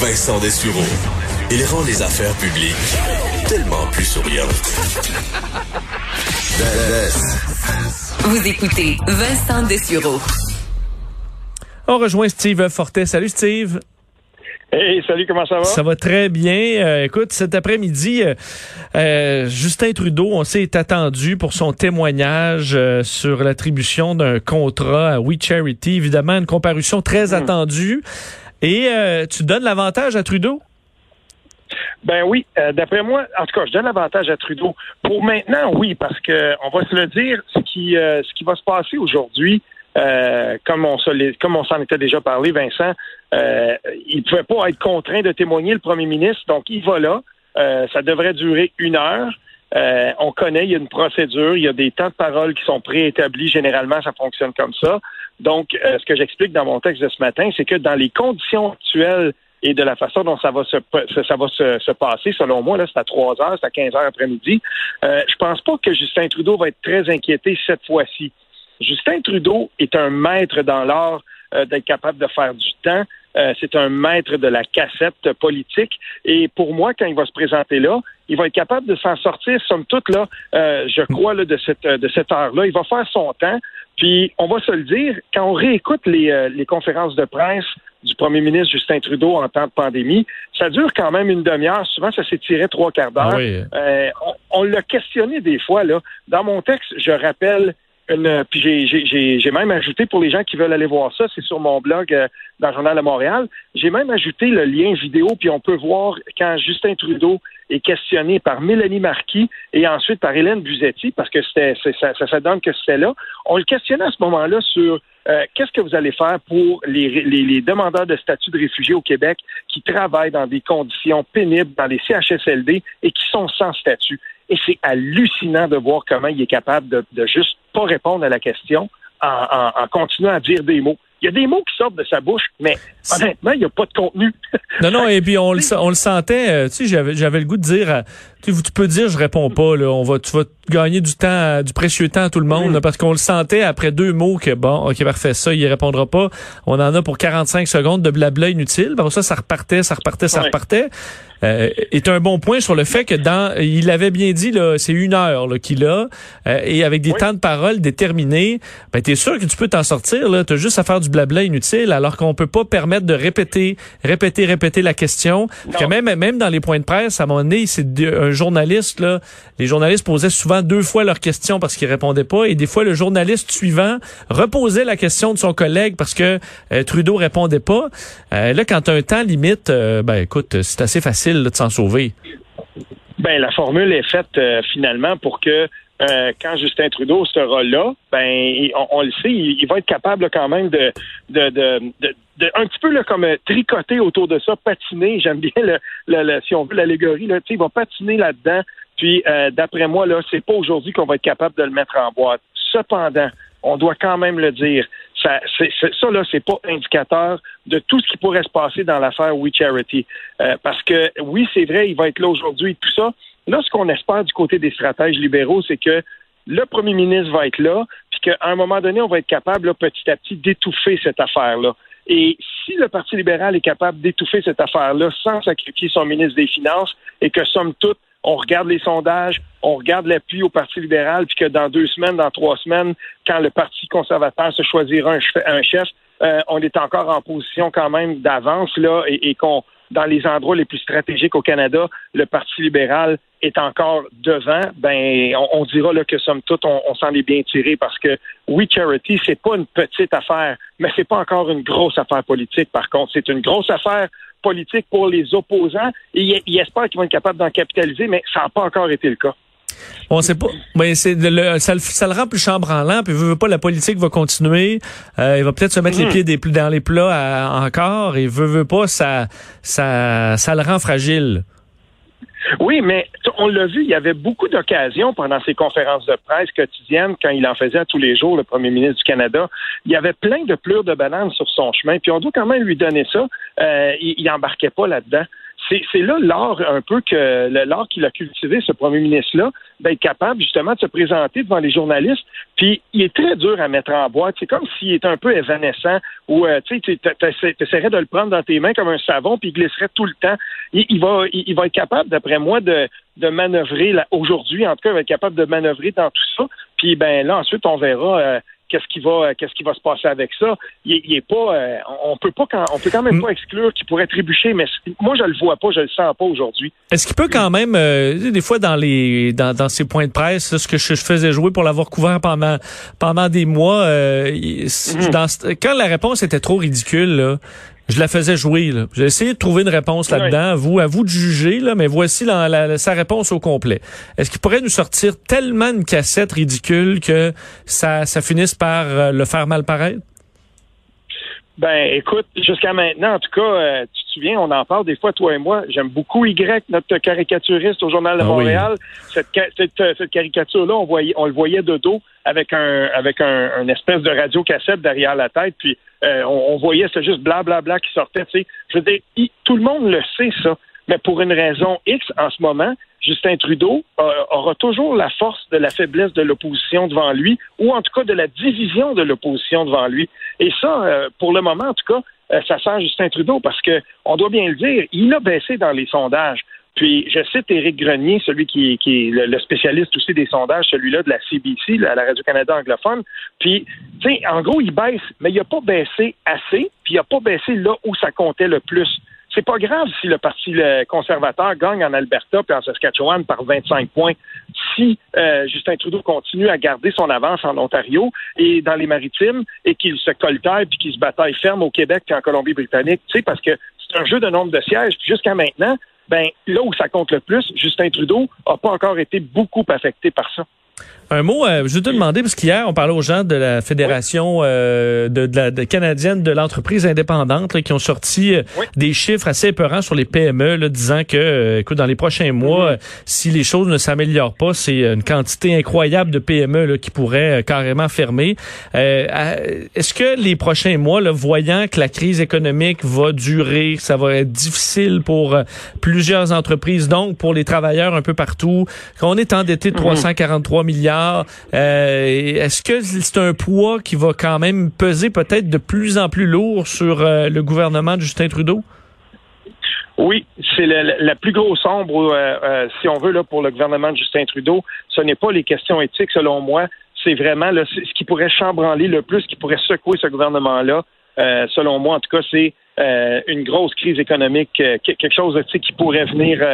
Vincent Dessureau. Il rend les affaires publiques tellement plus souriantes. Vous écoutez Vincent Dessureau. On rejoint Steve Fortet. Salut Steve. Hey, salut, comment ça va? Ça va très bien. Euh, écoute, cet après-midi, euh, euh, Justin Trudeau, on sait, est attendu pour son témoignage sur l'attribution d'un contrat à We Charity. Évidemment, une comparution très hmm. attendue. Et tu donnes l'avantage à Trudeau? Ben oui, d'après moi, en tout cas, je donne l'avantage à Trudeau. Pour maintenant, oui, parce que on va se le dire, ce qui, ce qui va se passer aujourd'hui, euh, comme on s'en était déjà parlé, Vincent, euh, il ne pouvait pas être contraint de témoigner le premier ministre, donc il va là. Euh, ça devrait durer une heure. on connaît, il y a une procédure, il y a des temps de parole qui sont préétablis. Généralement, ça fonctionne comme ça. Donc, ce que j'explique dans mon texte de ce matin, c'est que dans les conditions actuelles et de la façon dont ça va se ça va se, passer, selon moi, là, c'est à 3 heures, c'est à 15 heures après-midi. Euh, je pense pas que Justin Trudeau va être très inquiété cette fois-ci. Justin Trudeau est un maître dans l'art euh, d'être capable de faire du temps. Euh, c'est un maître de la cassette politique. Et pour moi, quand il va se présenter là, il va être capable de s'en sortir, somme toute, là, euh, je crois, là, de cette, de cette heure-là. Il va faire son temps. Puis, on va se le dire, quand on réécoute les, les conférences de presse du premier ministre Justin Trudeau en temps de pandémie, ça dure quand même une demi-heure. Souvent, ça s'étirait trois quarts d'heure. Ah on, on l'a questionné des fois. Là. Dans mon texte, je rappelle une, puis j'ai même ajouté pour les gens qui veulent aller voir ça, c'est sur mon blog euh, dans le Journal de Montréal. J'ai même ajouté le lien vidéo, puis on peut voir quand Justin Trudeau est questionné par Mélanie Marquis et ensuite par Hélène Buzetti, parce que c'était ça, ça, ça donne que c'était là. On le questionnait à ce moment-là sur euh, qu'est-ce que vous allez faire pour les, les, les, demandeurs de statut de réfugiés au Québec qui travaillent dans des conditions pénibles dans les CHSLD et qui sont sans statut? Et c'est hallucinant de voir comment il est capable de, de juste pas répondre à la question en, en, continuant à dire des mots. Il y a des mots qui sortent de sa bouche, mais honnêtement, il n'y a pas de contenu. non, non, et puis on le, on le sentait, euh, tu sais, j'avais, j'avais le goût de dire, tu, tu peux dire, je réponds pas, là, on va, tu vas gagner du temps, du précieux temps à tout le monde, parce qu'on le sentait après deux mots que, bon, ok, parfait, ça, il répondra pas. On en a pour 45 secondes de blabla inutile. Bon, ça, ça repartait, ça repartait, ça repartait euh, est un bon point sur le fait que dans, il avait bien dit là, c'est une heure qu'il a, euh, et avec des temps de parole déterminés, ben t'es sûr que tu peux t'en sortir là. T'as juste à faire du blabla inutile, alors qu'on peut pas permettre de répéter, répéter, répéter la question. Que même, même dans les points de presse, à mon nez, c'est un journaliste là. Les journalistes posaient souvent deux fois leur question parce qu'ils répondaient pas, et des fois le journaliste suivant reposait la question de son collègue parce que euh, Trudeau répondait pas. là, quand un temps limite, ben écoute, c'est assez facile de s'en sauver? Ben, la formule est faite euh, finalement pour que euh, quand Justin Trudeau sera là, ben on, le sait, il, va être capable quand même de, de, de, un petit peu là, comme euh, tricoter autour de ça, patiner. J'aime bien le, si on veut l'allégorie. Là, il va patiner là-dedans. Puis d'après moi, là, c'est pas aujourd'hui qu'on va être capable de le mettre en boîte. Cependant, on doit quand même le dire. Ça, c'est, ça là, c'est pas indicateur de tout ce qui pourrait se passer dans l'affaire We Charity. Euh, parce que oui, c'est vrai, il va être là aujourd'hui et tout ça. Là, ce qu'on espère du côté des stratèges libéraux, c'est que le premier ministre va être là, puis qu'à un moment donné, on va être capable, petit à petit, d'étouffer cette affaire-là. Et si le Parti libéral est capable d'étouffer cette affaire-là sans sacrifier son ministre des Finances et que, somme toute, on regarde les sondages, on regarde l'appui au Parti libéral, puis que dans deux semaines, dans trois semaines, quand le Parti conservateur se choisira un, chef, euh, on est encore en position quand même d'avance là et, qu'on dans les endroits les plus stratégiques au Canada, le Parti libéral est encore devant, ben on, dira là que somme toute, on, s'en est bien tiré parce que oui, Charity, c'est pas une petite affaire, mais c'est pas encore une grosse affaire politique. Par contre, c'est une grosse affaire politique pour les opposants et il, espère qu'ils vont être capables d'en capitaliser, mais ça n'a pas encore été le cas. On sait pas. Mais c'est le, ça, le rend plus chambre en lampe. Il veut, pas la politique va continuer. Euh, il va peut-être se mettre les hmm. pieds des, dans les plats encore. Et veut veut pas ça ça ça le rend fragile. Oui, mais on l'a vu, il y avait beaucoup d'occasions pendant ses conférences de presse quotidiennes, quand il en faisait tous les jours, le premier ministre du Canada. Il y avait plein de pleurs de bananes sur son chemin, puis on doit quand même lui donner ça. Euh, il, il embarquait pas là-dedans c'est là l'art un peu que l'art qu'il a cultivé, ce premier ministre-là, d'être capable justement de se présenter devant les journalistes. Puis il est très dur à mettre en boîte. C'est comme s'il était un peu évanescent ou euh, tu essaierais de le prendre dans tes mains comme un savon puis il glisserait tout le temps. Il, va, il, va être capable, d'après moi, de, de manœuvrer aujourd'hui. En tout cas, il va être capable de manœuvrer dans tout ça. Puis ben là, ensuite, on verra. Euh, qu'est-ce qui va qu'est-ce qui va se passer avec ça. Il, il est pas euh, on peut pas quand, on peut quand même mm. pas exclure qu'il pourrait trébucher, mais moi je le vois pas, je le sens pas aujourd'hui. Est-ce qu'il peut quand même euh, des fois dans les dans, dans ses points de presse, ce que je, faisais jouer pour l'avoir couvert pendant pendant des mois, euh, mm-hmm. quand la réponse était trop ridicule, là, je la faisais jouer. J'ai essayé de trouver une réponse là-dedans. Vous, à vous de juger, là, mais voici sa réponse au complet. Est-ce qu'il pourrait nous sortir tellement une cassette ridicule que ça, ça finisse par euh, le faire mal paraître? Ben, écoute, jusqu'à maintenant, en tout cas, euh, tu souviens, on en parle des fois, toi et moi. J'aime beaucoup Y, notre caricaturiste au Journal de ah Montréal. Cette, cette, caricature-là, on, voyait, on le voyait de dos avec un avec un, espèce de radio cassette derrière la tête, puis euh, on, voyait, c'est juste blablabla bla, bla qui sortait. Tu sais, je veux dire, tout le monde le sait ça, mais pour une raison X en ce moment, Justin Trudeau euh, aura toujours la force de la faiblesse de l'opposition devant lui, ou en tout cas de la division de l'opposition devant lui. Et ça, euh, pour le moment, en tout cas, euh, ça sert Justin Trudeau parce que on doit bien le dire, il a baissé dans les sondages. Puis je cite Éric Grenier, celui qui, est le, spécialiste aussi des sondages, celui-là de la CBC, la Radio-Canada anglophone. Puis, tu sais, en gros, il baisse, mais il n'a pas baissé assez, puis il n'a pas baissé là où ça comptait le plus c'est pas grave si le Parti conservateur gagne en Alberta et en Saskatchewan par 25 points. Si euh, Justin Trudeau continue à garder son avance en Ontario et dans les maritimes et qu'il se coltaille puis qu'il se bataille ferme au Québec et en Colombie-Britannique, tu sais, parce que c'est un jeu de nombre de sièges. Jusqu'à maintenant, ben là où ça compte le plus, Justin Trudeau n'a pas encore été beaucoup affecté par ça. Un mot, euh, je vais te demander, parce qu'hier, on parlait aux gens de la Fédération euh, de, la canadienne de l'entreprise indépendante qui ont sorti euh, des chiffres assez épeurants sur les PME, là, disant que, écoute, dans les prochains mois, mm-hmm. si les choses ne s'améliorent pas, c'est une quantité incroyable de PME là, qui pourraient carrément fermer. Est-ce que les prochains mois, là, voyant que la crise économique va durer, ça va être difficile pour plusieurs entreprises, donc pour les travailleurs un peu partout, qu'on est endetté de 343 mm-hmm. Euh, est-ce que c'est un poids qui va quand même peser peut-être de plus en plus lourd sur euh, le gouvernement de Justin Trudeau? Oui, c'est la, plus grosse ombre, euh, si on veut, là, pour le gouvernement de Justin Trudeau. Ce n'est pas les questions éthiques, selon moi. C'est vraiment ce qui pourrait chambranler le plus, ce qui pourrait secouer ce gouvernement-là. selon moi, en tout cas, c'est une grosse crise économique, quelque chose qui pourrait venir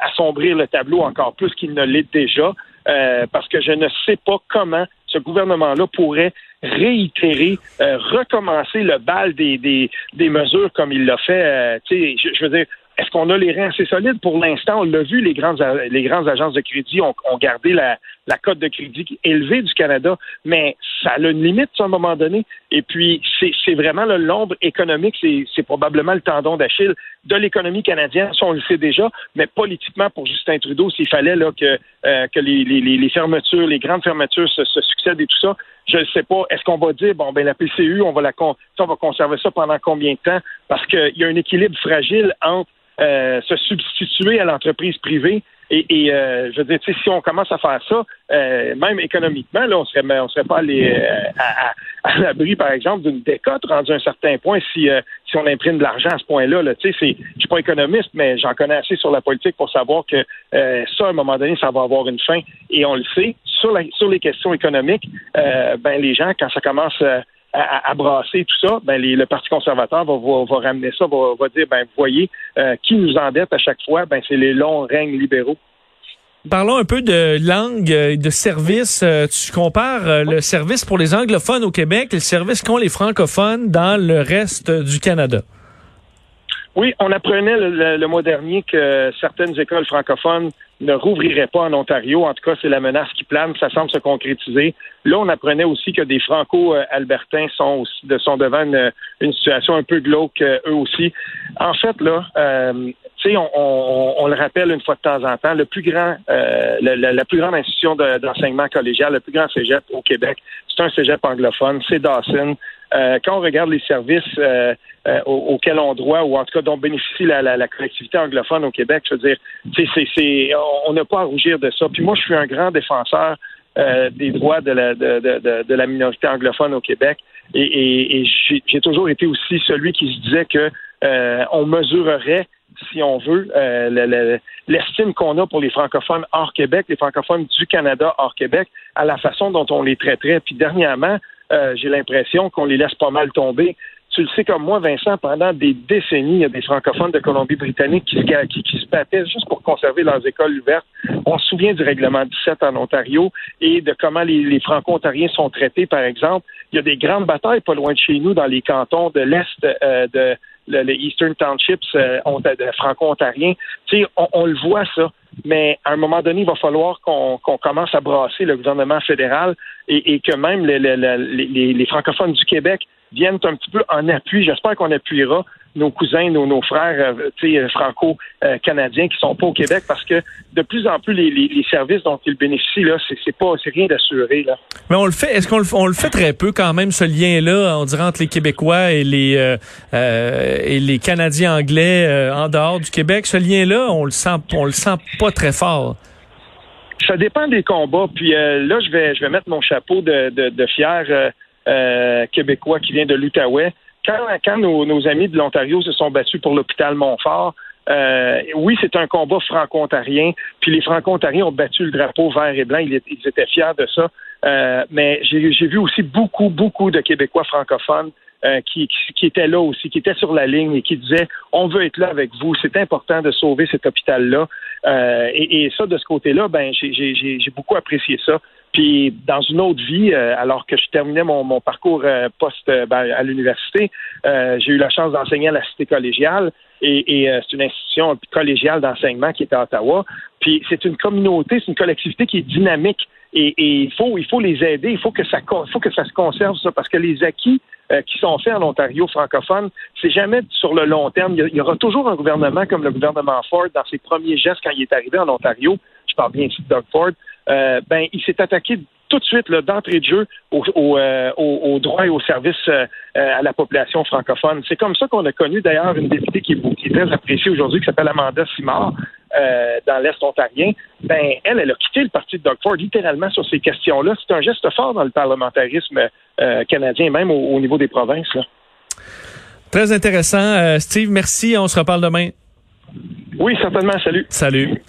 assombrir le tableau encore plus qu'il ne l'est déjà. Euh, parce que je ne sais pas comment ce gouvernement-là pourrait réitérer, euh, recommencer le bal des, des, des mesures comme il l'a fait. Euh, je, je veux dire, est-ce qu'on a les reins assez solides? Pour l'instant, on l'a vu, les grandes, les grandes agences de crédit ont, ont gardé la, la cote de crédit élevée du Canada, mais ça a une limite à un moment donné. Et puis, c'est vraiment l'ombre économique, c'est probablement le tendon d'Achille de l'économie canadienne, ça on le sait déjà, mais politiquement pour Justin Trudeau, s'il fallait là, que, euh, que les, les, les, fermetures, les grandes fermetures se, se succèdent et tout ça, je ne sais pas. Est-ce qu'on va dire, bon, ben la PCU, on va la on va conserver ça pendant combien de temps? Parce qu'il y a un équilibre fragile entre euh, se substituer à l'entreprise privée. Et, euh, je veux dire, si on commence à faire ça, euh, même économiquement, là, on serait, on serait pas allé à, à, l'abri, par exemple, d'une décote rendue à un certain point si, si on imprime de l'argent à ce point-là. Là. Tu sais, je suis pas économiste, mais j'en connais assez sur la politique pour savoir que ça, à un moment donné, ça va avoir une fin. Et on le sait. Sur, la, sur les questions économiques, ben les gens, quand ça commence à, brasser tout ça, ben le Parti conservateur va, va, ramener ça, va, va, dire, ben vous voyez, euh, qui nous endette à chaque fois, ben c'est les longs règnes libéraux. Parlons un peu de langue et de service. Euh, tu compares euh, le service pour les anglophones au Québec et le service qu'ont les francophones dans le reste du Canada. Oui, on apprenait le, mois dernier que certaines écoles francophones ne rouvriraient pas en Ontario. En tout cas, c'est la menace qui plane. Ça semble se concrétiser. Là, on apprenait aussi que des Franco-Albertains sont, sont devant une, situation un peu glauque euh, eux aussi. En fait, là, euh, tu sais, on, le rappelle une fois de temps en temps, le plus grand, euh, la, plus grande institution d'enseignement collégial, le plus grand cégep au Québec, c'est un cégep anglophone, c'est Dawson. Euh, quand on regarde les services euh, euh, auxquels on doit, ou en tout cas dont bénéficie la, la, la collectivité anglophone au Québec, je veux dire, c'est, c'est, on n'a pas à rougir de ça. Puis moi, je suis un grand défenseur des droits de la, de, de, de, la minorité anglophone au Québec. Et, et, et j'ai, toujours été aussi celui qui se disait que on mesurerait si on veut, euh, l'estime qu'on a pour les francophones hors Québec, les francophones du Canada hors Québec, à la façon dont on les traiterait. Puis dernièrement, euh, j'ai l'impression qu'on les laisse pas mal tomber. Tu le sais comme moi, Vincent, pendant des décennies, il y a des francophones de Colombie-Britannique qui, se battaient juste pour conserver leurs écoles ouvertes. On se souvient du règlement 17 en Ontario et de comment les, franco-ontariens sont traités, par exemple. Il y a des grandes batailles pas loin de chez nous dans les cantons de l'Est euh, de, les Eastern Townships euh, franco-ontariens. On, on le voit ça, mais à un moment donné, il va falloir qu'on commence à brasser le gouvernement fédéral et, que même les francophones du Québec viennent un petit peu en appui. J'espère qu'on appuiera nos cousins, nos, nos frères euh, euh, franco-canadiens qui sont pas au Québec parce que de plus en plus les, les, services dont ils bénéficient là, c'est pas c'est rien d'assuré là. Mais on le fait. Est-ce qu'on le, on le fait très peu quand même ce lien-là, on dirait entre les Québécois et les euh, euh et les Canadiens anglais en dehors du Québec? Ce lien-là, on le sent on le sent pas très fort. Ça dépend des combats. Puis là, je vais je vais mettre mon chapeau de, de, de fier québécois qui vient de l'Outaouais quand, nos, amis de l'Ontario se sont battus pour l'hôpital Montfort, euh, oui, c'est un combat franco-ontarien. Puis les franco-ontariens ont battu le drapeau vert et blanc. Ils, étaient fiers de ça. Euh, mais j'ai vu aussi beaucoup, beaucoup de Québécois francophones euh, qui, qui, étaient là aussi, qui étaient sur la ligne et qui disaient on veut être là avec vous. C'est important de sauver cet hôpital-là. et, et, ça, de ce côté-là, ben j'ai beaucoup apprécié ça. Puis dans une autre vie, euh, alors que je terminais mon, mon parcours euh, post euh, ben, à l'université, j'ai eu la chance d'enseigner à la cité collégiale et, et c'est une institution collégiale d'enseignement qui est à Ottawa. Puis c'est une communauté, c'est une collectivité qui est dynamique et, il faut il faut les aider, il faut que ça faut que ça se conserve ça parce que les acquis qui sont faits en Ontario francophone, c'est jamais sur le long terme. Il y, aura toujours un gouvernement comme le gouvernement Ford dans ses premiers gestes quand il est arrivé en Ontario. Je parle bien ici de Doug Ford euh, ben, il s'est attaqué tout de suite, d'entrée de jeu, aux au, euh, droits et aux services euh, à la population francophone. C'est comme ça qu'on a connu d'ailleurs une députée qui est très appréciée aujourd'hui, qui s'appelle Amanda Simard, dans l'Est ontarien. Ben, elle, elle a quitté le parti de Doug Ford littéralement sur ces questions-là. C'est un geste fort dans le parlementarisme canadien, même au, niveau des provinces. Très intéressant. Steve, merci. On se reparle demain. Oui, certainement. Salut. Salut.